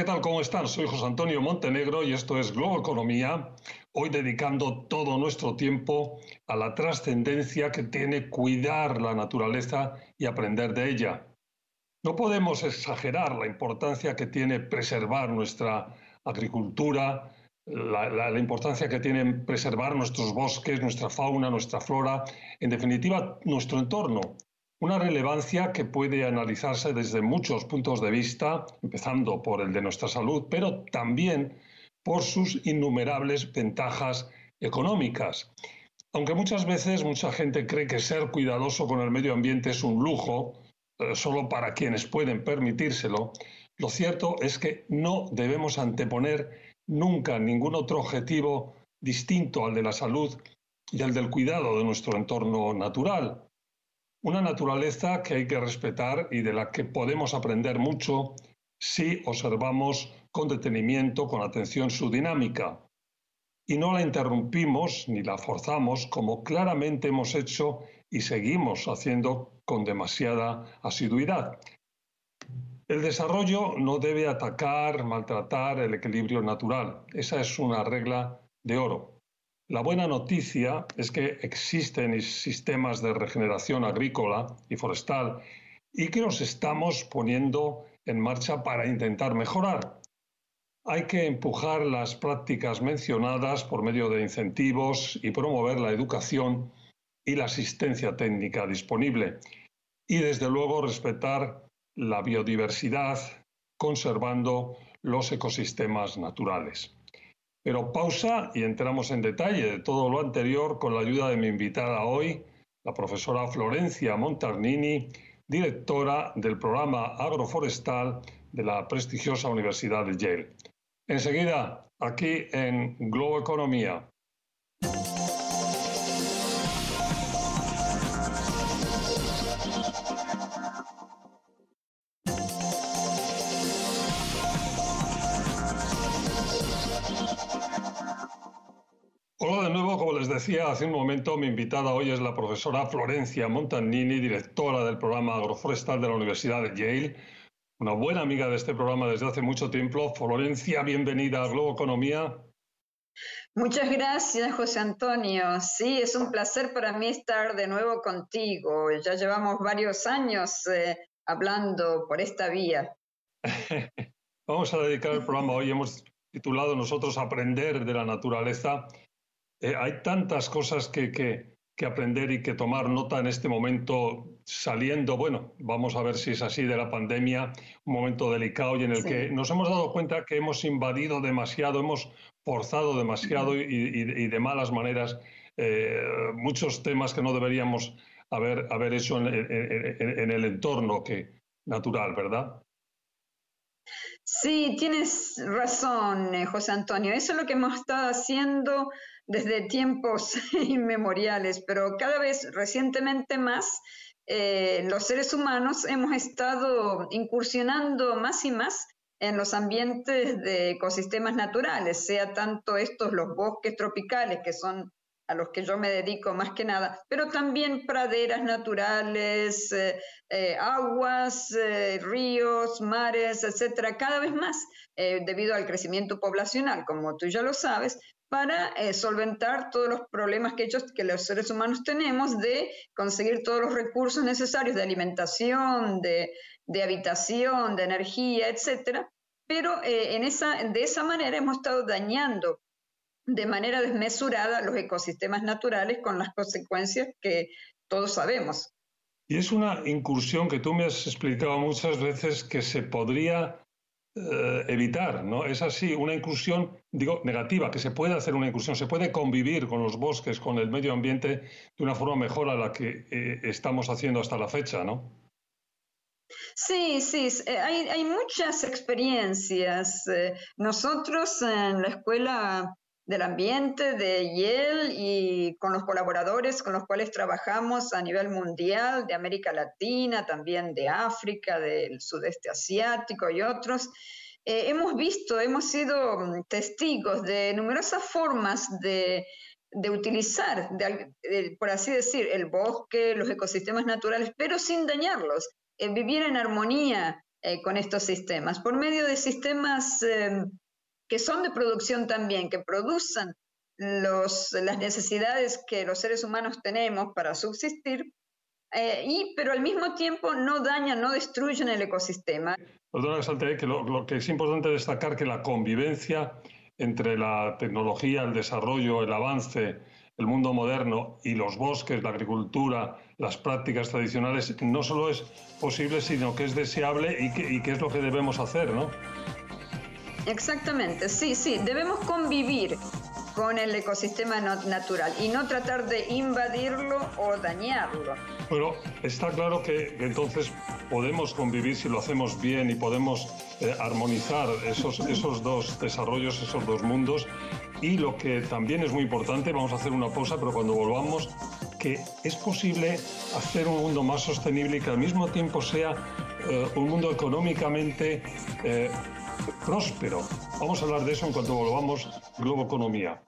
¿qué tal? ¿Cómo están? Soy José Antonio Montenegro y esto es Globo Economía, hoy dedicando todo nuestro tiempo a la trascendencia que tiene cuidar la naturaleza y aprender de ella. No podemos exagerar la importancia que tiene preservar nuestra agricultura, la, importancia que tiene preservar nuestros bosques, nuestra fauna, nuestra flora, en definitiva, nuestro entorno. Una relevancia que puede analizarse desde muchos puntos de vista, empezando por el de nuestra salud, pero también por sus innumerables ventajas económicas. Aunque muchas veces mucha gente cree que ser cuidadoso con el medio ambiente es un lujo, eh, solo para quienes pueden permitírselo, lo cierto es que no debemos anteponer nunca ningún otro objetivo distinto al de la salud y al del cuidado de nuestro entorno natural. Una naturaleza que hay que respetar y de la que podemos aprender mucho si observamos con detenimiento, con atención su dinámica. Y no la interrumpimos ni la forzamos como claramente hemos hecho y seguimos haciendo con demasiada asiduidad. El desarrollo no debe atacar, maltratar el equilibrio natural. Esa es una regla de oro. La buena noticia es que existen sistemas de regeneración agrícola y forestal y que los estamos poniendo en marcha para intentar mejorar. Hay que empujar las prácticas mencionadas por medio de incentivos y promover la educación y la asistencia técnica disponible. Y desde luego respetar la biodiversidad conservando los ecosistemas naturales. Pero pausa y entramos en detalle de todo lo anterior con la ayuda de mi invitada hoy, la profesora Florencia Montarnini, directora del programa agroforestal de la prestigiosa Universidad de Yale. Enseguida, aquí en Globo Economía. Decía hace un momento, mi invitada hoy es la profesora Florencia Montanini, directora del programa agroforestal de la Universidad de Yale, una buena amiga de este programa desde hace mucho tiempo. Florencia, bienvenida a Globo Economía. Muchas gracias, José Antonio. Sí, es un placer para mí estar de nuevo contigo. Ya llevamos varios años eh, hablando por esta vía. Vamos a dedicar el programa hoy, hemos titulado nosotros Aprender de la naturaleza eh, hay tantas cosas que, que, aprender y que tomar nota en este momento saliendo, bueno, vamos a ver si es así de la pandemia, un momento delicado y en el que nos hemos dado cuenta que hemos invadido demasiado, hemos forzado demasiado y, de malas maneras eh, muchos temas que no deberíamos haber, haber hecho en, en el entorno que, natural, ¿verdad? Sí, tienes razón, eh, José Antonio. Eso es lo que hemos estado haciendo desde tiempos inmemoriales, pero cada vez recientemente más eh, los seres humanos hemos estado incursionando más y más en los ambientes de ecosistemas naturales, sea tanto estos los bosques tropicales, que son a los que yo me dedico más que nada, pero también praderas naturales, eh, eh, aguas, ríos, mares, etcétera, cada vez más, debido al crecimiento poblacional, como tú ya lo sabes, para eh, solventar todos los problemas que, ellos, que los seres humanos tenemos de conseguir todos los recursos necesarios de alimentación, de, habitación, de energía, etc. Pero eh, en esa, de esa manera hemos estado dañando de manera desmesurada los ecosistemas naturales con las consecuencias que todos sabemos. Y es una incursión que tú me has explicado muchas veces que se podría eh, evitar, ¿no? Es así, una inclusión, digo, negativa, que se puede hacer una inclusión, se puede convivir con los bosques, con el medio ambiente de una forma mejor a la que eh, estamos haciendo hasta la fecha, ¿no? Sí, sí, eh, hay, hay muchas experiencias. Nosotros en la escuela del ambiente de Yale y con los colaboradores con los cuales trabajamos a nivel mundial, de América Latina, también de África, del sudeste asiático y otros. Eh, hemos visto, hemos sido mm, testigos de numerosas formas de, utilizar, por así decir, el bosque, los ecosistemas naturales, pero sin dañarlos, vivir en armonía eh, con estos sistemas, por medio de sistemas em, que son de producción también, que producen las necesidades que los seres humanos tenemos para subsistir, eh, y, pero al mismo tiempo no dañan, no destruyen el ecosistema. Perdona, que lo, lo que es importante destacar que la convivencia entre la tecnología, el desarrollo, el avance, el mundo moderno y los bosques, la agricultura, las prácticas tradicionales, no solo es posible, sino que es deseable y que, y que es lo que debemos hacer, ¿no? Exactamente, sí, sí, debemos convivir con el ecosistema natural y no tratar de invadirlo o dañarlo. Pero está claro que, entonces podemos convivir si lo hacemos bien y podemos eh, armonizar esos, esos dos desarrollos, esos dos mundos. Y lo que también es muy importante, vamos a hacer una pausa, pero cuando volvamos, que es posible hacer un mundo más sostenible y que al mismo tiempo sea eh, un mundo económicamente eh, próspero. Vamos a hablar de eso en cuanto volvamos Globo Economía.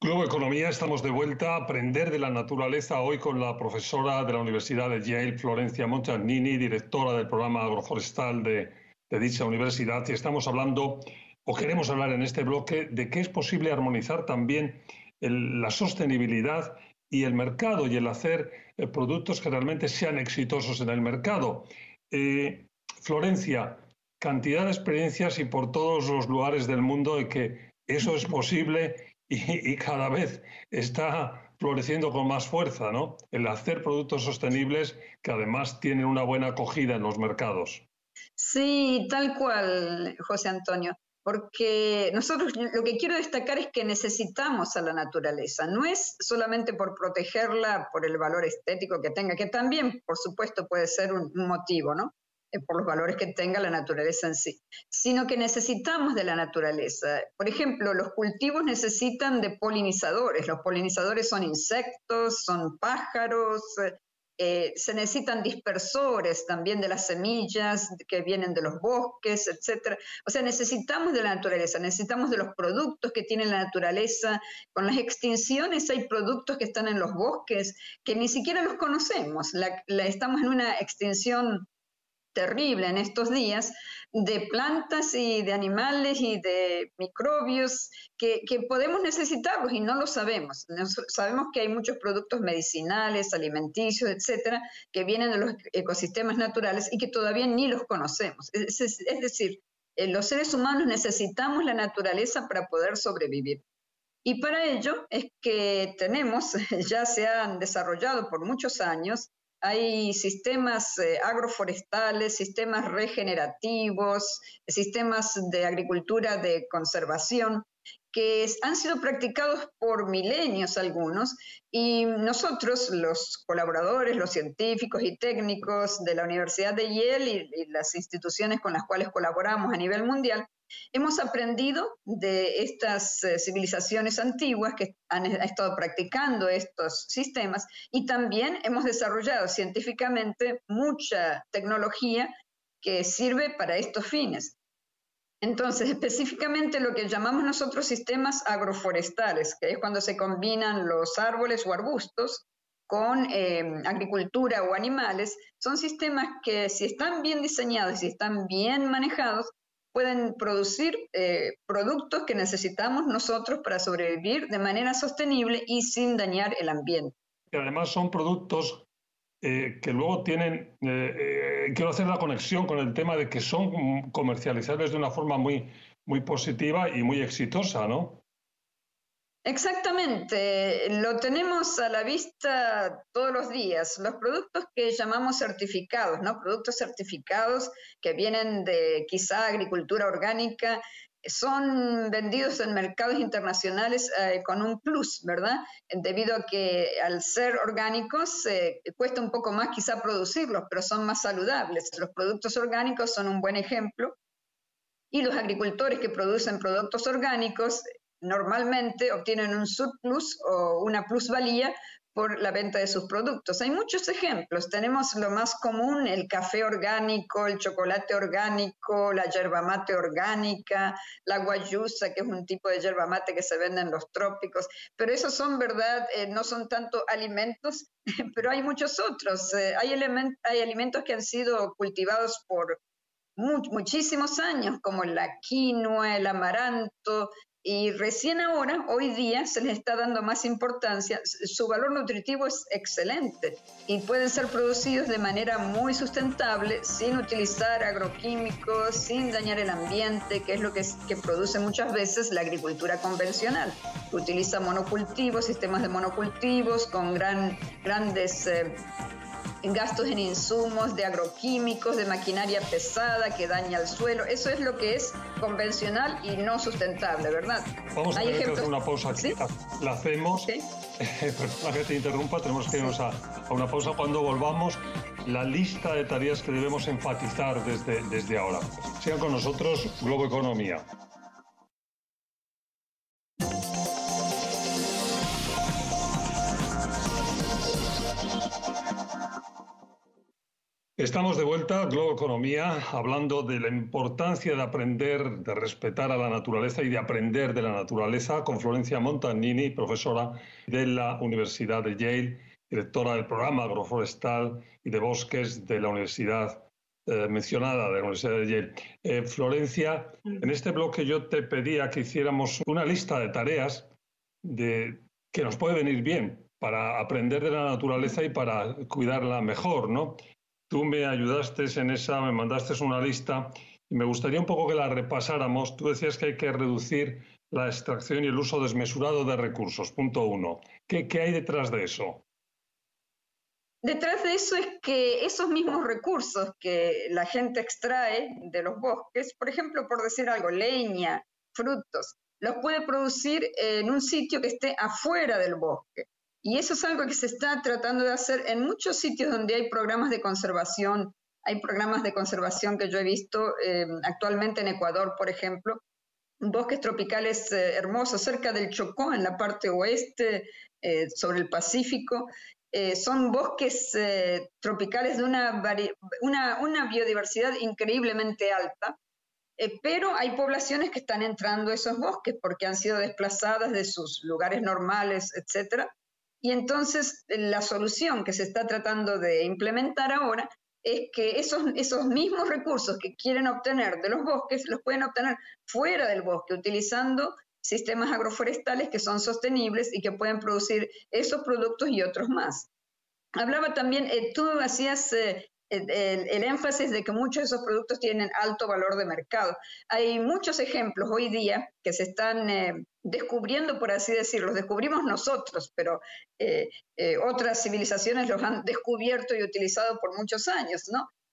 Globo Economía, estamos de vuelta a aprender de la naturaleza hoy con la profesora de la Universidad de Yale, Florencia Montagnini, directora del programa agroforestal de, dicha universidad, y estamos hablando, o queremos hablar en este bloque, de que es posible armonizar también la sostenibilidad y el mercado y el hacer eh, productos que realmente sean exitosos en el mercado. Eh, Florencia, cantidad de experiencias y por todos los lugares del mundo de que eso es posible y, cada vez está floreciendo con más fuerza, ¿no? El hacer productos sostenibles que además tienen una buena acogida en los mercados. Sí, tal cual, José Antonio porque nosotros lo que quiero destacar es que necesitamos a la naturaleza, no es solamente por protegerla por el valor estético que tenga, que también, por supuesto, puede ser un, motivo, ¿no? Eh, por los valores que tenga la naturaleza en sí, sino que necesitamos de la naturaleza. Por ejemplo, los cultivos necesitan de polinizadores. Los polinizadores son insectos, son pájaros, eh, se necesitan dispersores también de las semillas que vienen de los bosques, etc. O sea, necesitamos de la naturaleza, necesitamos de los productos que tiene la naturaleza. Con las extinciones hay productos que están en los bosques que ni siquiera los conocemos. estamos en una extinción terrible en estos días de plantas y de animales y de microbios que, podemos necesitarlos y no lo sabemos. sabemos que hay muchos productos medicinales, alimenticios, etcétera, que vienen de los ecosistemas naturales y que todavía ni los conocemos. Es, es decir, eh, los seres humanos necesitamos la naturaleza para poder sobrevivir. Y para ello es que tenemos, ya se han desarrollado por muchos años, hay sistemas eh, agroforestales, sistemas regenerativos, sistemas de agricultura de conservación que han sido practicados por milenios algunos y nosotros, los colaboradores, los científicos y técnicos de la Universidad de Yale y las instituciones con las cuales colaboramos a nivel mundial, Hemos aprendido de estas eh, civilizaciones antiguas que han, estado practicando estos sistemas y también hemos desarrollado científicamente mucha tecnología que sirve para estos fines. Entonces, específicamente lo que llamamos nosotros sistemas agroforestales, que es cuando se combinan los árboles o arbustos con eh, agricultura o animales, son sistemas que si están bien diseñados, si están bien manejados, pueden producir eh, productos que necesitamos nosotros para sobrevivir de manera sostenible y sin dañar el ambiente. Y además son productos eh, que luego tienen, eh, quiero hacer la conexión con el tema de que son comercializables de una forma muy, muy positiva y muy exitosa, ¿no? Exactamente, lo tenemos a la vista todos los días. Los productos que llamamos certificados, ¿no? Productos certificados que vienen de quizá agricultura orgánica, son vendidos en mercados internacionales eh, con un plus, ¿verdad? Debido a que al ser orgánicos eh, cuesta un poco más quizá producirlos, pero son más saludables. Los productos orgánicos son un buen ejemplo. Y los agricultores que producen productos orgánicos normalmente obtienen un surplus o una plusvalía por la venta de sus productos. Hay muchos ejemplos. Tenemos lo más común, el café orgánico, el chocolate orgánico, la yerba mate orgánica, la guayusa, que es un tipo de yerba mate que se vende en los trópicos. Pero esos son, ¿verdad? Eh, no son tanto alimentos, pero hay muchos otros. Eh, hay, hay alimentos que han sido cultivados por muchísimos años, como la quinoa, el amaranto, y recién ahora, hoy día, se les está dando más importancia. Su valor nutritivo es excelente y pueden ser producidos de manera muy sustentable, sin utilizar agroquímicos, sin dañar el ambiente, que es lo que, que produce muchas veces la agricultura convencional. Utiliza monocultivos, sistemas de monocultivos con gran, grandes... Eh, gastos en insumos, de agroquímicos, de maquinaria pesada que daña el suelo. Eso es lo que es convencional y no sustentable, ¿verdad? Vamos a tener que hacer una pausa aquí. La hacemos. ¿Sí? Perdona que te interrumpa, tenemos que irnos a, a, una pausa. Cuando volvamos, la lista de tareas que debemos enfatizar desde, desde ahora. Sigan con nosotros, Globo Economía. Estamos de vuelta, Globo Economía, hablando de la importancia de aprender, de respetar a la naturaleza y de aprender de la naturaleza con Florencia Montagnini, profesora de la Universidad de Yale, directora del programa agroforestal y de bosques de la Universidad eh, mencionada, de la Universidad de Yale. Eh, Florencia, en este bloque yo te pedía que hiciéramos una lista de tareas de, que nos puede venir bien para aprender de la naturaleza y para cuidarla mejor, ¿no? Tú me ayudaste en esa, me mandaste una lista y me gustaría un poco que la repasáramos. Tú decías que hay que reducir la extracción y el uso desmesurado de recursos, punto uno. ¿Qué, qué hay detrás de eso? Detrás de eso es que esos mismos recursos que la gente extrae de los bosques, por ejemplo, por decir algo, leña, frutos, los puede producir en un sitio que esté afuera del bosque. Y eso es algo que se está tratando de hacer en muchos sitios donde hay programas de conservación. Hay programas de conservación que yo he visto eh, actualmente en Ecuador, por ejemplo, bosques tropicales eh, hermosos cerca del Chocó, en la parte oeste, eh, sobre el Pacífico. son bosques tropicales de una, biodiversidad increíblemente alta, pero hay poblaciones que están entrando a esos bosques porque han sido desplazadas de sus lugares normales, etcétera, y entonces la solución que se está tratando de implementar ahora es que esos, esos mismos recursos que quieren obtener de los bosques los pueden obtener fuera del bosque, utilizando sistemas agroforestales que son sostenibles y que pueden producir esos productos y otros más. Hablaba también, eh, tú hacías eh, el, énfasis de que muchos de esos productos tienen alto valor de mercado. Hay muchos ejemplos hoy día que se están eh, descubriendo, por así decirlo, los descubrimos nosotros, pero eh, eh, otras civilizaciones los han descubierto y utilizado por muchos años.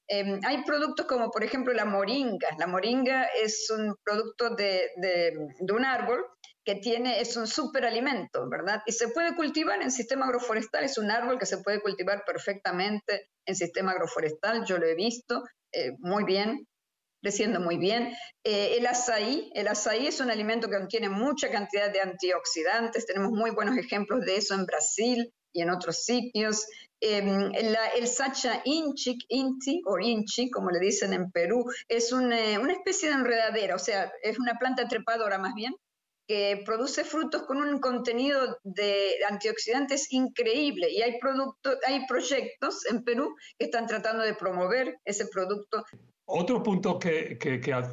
Em, hay productos como, por ejemplo, la moringa. La moringa es un producto de, de un árbol que tiene, es un superalimento, ¿verdad? Y se puede cultivar en sistema agroforestal, es un árbol que se puede cultivar perfectamente en sistema agroforestal, yo lo he visto eh, muy bien, creciendo muy bien. Eh, el azaí, el azaí es un alimento que contiene mucha cantidad de antioxidantes, tenemos muy buenos ejemplos de eso en Brasil y en otros sitios. Em, el sacha inchi, inti o inchi, como le dicen en Perú, es una, una especie de enredadera, o sea, es una planta trepadora más bien, que produce frutos con un contenido de antioxidantes increíble y hay, productos, hay proyectos en Perú que están tratando de promover ese producto. Otro punto que,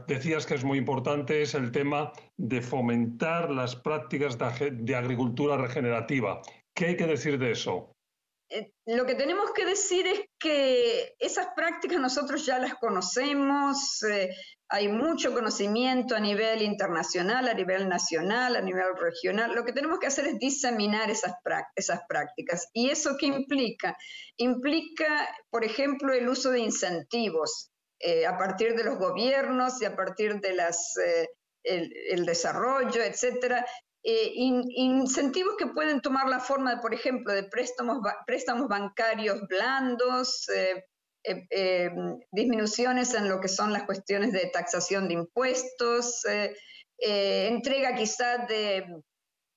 decías que es muy importante es el tema de fomentar las prácticas de, agricultura regenerativa. ¿Qué hay que decir de eso? Eh, lo que tenemos que decir es que esas prácticas nosotros ya las conocemos, eh, hay mucho conocimiento a nivel internacional, a nivel nacional, a nivel regional. Lo que tenemos que hacer es diseminar esas, esas prácticas. ¿Y eso qué implica? Implica, por ejemplo, el uso de incentivos eh, a partir de los gobiernos y a partir de eh, el, desarrollo, etcétera. Eh, incentivos que pueden tomar la forma, de, por ejemplo, de préstamos, préstamos bancarios blandos, disminuciones en lo que son las cuestiones de taxación de impuestos, entrega quizás de,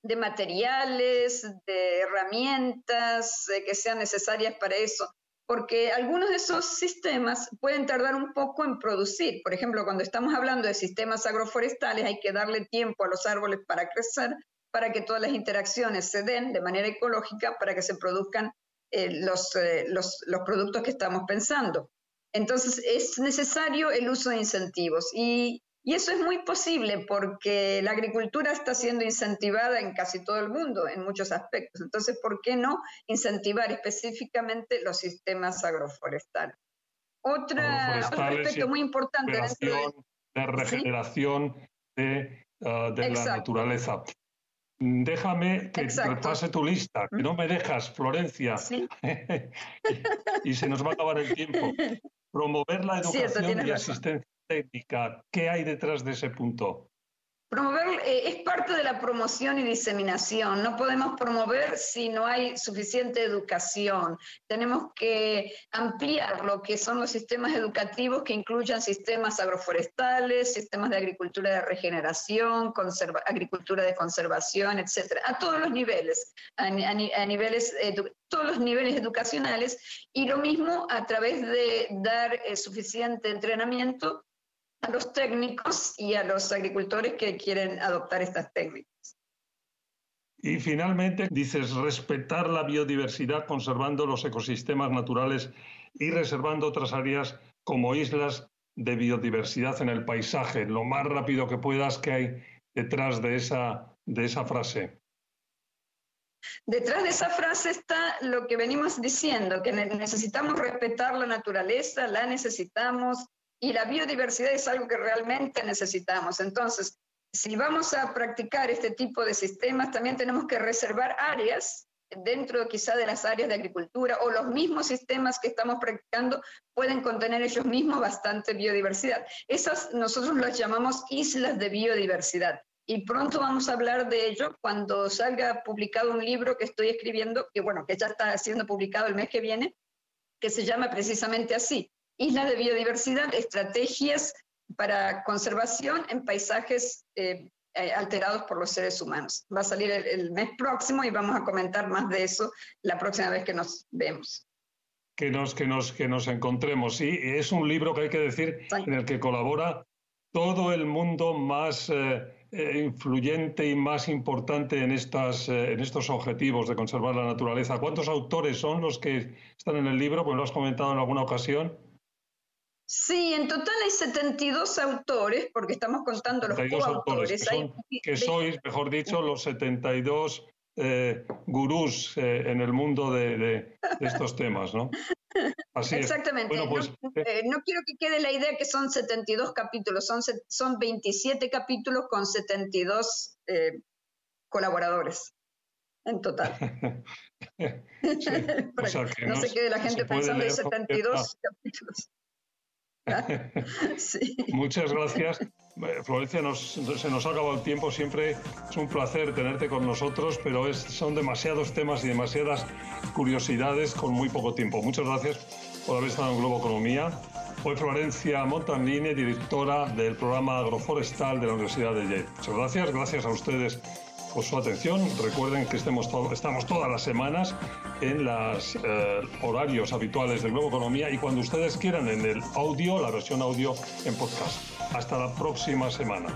de materiales, de herramientas que sean necesarias para eso, porque algunos de esos sistemas pueden tardar un poco en producir. Por ejemplo, cuando estamos hablando de sistemas agroforestales, hay que darle tiempo a los árboles para crecer, para que todas las interacciones se den de manera ecológica, para que se produzcan eh, los, eh, los, los productos que estamos pensando. Entonces, es necesario el uso de incentivos y y eso es muy posible porque la agricultura está siendo incentivada en casi todo el mundo, en muchos aspectos. Entonces, ¿por qué no incentivar específicamente los sistemas agroforestales? otro aspecto muy importante de, de regeneración de, uh, de la naturaleza. Déjame que repase tu lista, que no me dejas, Florencia. y, se nos va a acabar el tiempo. Promover la educación y asistencia técnica. ¿Qué hay detrás de ese punto? Promover eh, es parte de la promoción y diseminación. No podemos promover si no hay suficiente educación. Tenemos que ampliar lo que son los sistemas educativos que incluyan sistemas agroforestales, sistemas de agricultura de regeneración, agricultura de conservación, etcétera, a todos los niveles, a, niveles todos los niveles educacionales y lo mismo a través de dar eh, suficiente entrenamiento a los técnicos y a los agricultores que quieren adoptar estas técnicas. Y finalmente, dices, respetar la biodiversidad conservando los ecosistemas naturales y reservando otras áreas como islas de biodiversidad en el paisaje. Lo más rápido que puedas que hay detrás de esa, de esa frase. Detrás de esa frase está lo que venimos diciendo, que necesitamos respetar la naturaleza, la necesitamos, y la biodiversidad es algo que realmente necesitamos. Entonces, si vamos a practicar este tipo de sistemas, también tenemos que reservar áreas dentro quizá de las áreas de agricultura o los mismos sistemas que estamos practicando pueden contener ellos mismos bastante biodiversidad. Esas nosotros las llamamos islas de biodiversidad. Y pronto vamos a hablar de ello cuando salga publicado un libro que estoy escribiendo, que bueno, que ya está siendo publicado el mes que viene, que se llama precisamente así, Isla de Biodiversidad, estrategias para conservación en paisajes eh, eh, alterados por los seres humanos. Va a salir el, mes próximo y vamos a comentar más de eso la próxima vez que nos vemos. Que nos, que nos, que nos encontremos. Sí, es un libro que hay que decir en el que colabora todo el mundo más eh, influyente y más importante en, estas, en estos objetivos de conservar la naturaleza. ¿Cuántos autores son los que están en el libro? Pues lo has comentado en alguna ocasión. Sí, en total hay 72 autores, porque estamos contando los coautores. Que, que sois, mejor dicho, los 72 eh, gurús eh, en el mundo de, estos temas, ¿no? Así Exactamente. Pues, eh, no, quiero que quede la idea que son 72 capítulos, son, son 27 capítulos con 72 colaboradores en total. no se quede la gente pensando en 72 capítulos. Muchas gracias. Florencia, se nos ha acabado el tiempo. Siempre es un placer tenerte con nosotros, pero es, son demasiados temas y demasiadas curiosidades con muy poco tiempo. Muchas gracias por haber estado en Globo Economía. Hoy Florencia Montanini, directora del programa agroforestal de la Universidad de Yale. Muchas gracias. Gracias a ustedes por su atención. Recuerden que estamos todas las semanas en los eh, horarios habituales del Globo Economía y cuando ustedes quieran en el audio, la versión audio en podcast. Hasta la próxima semana.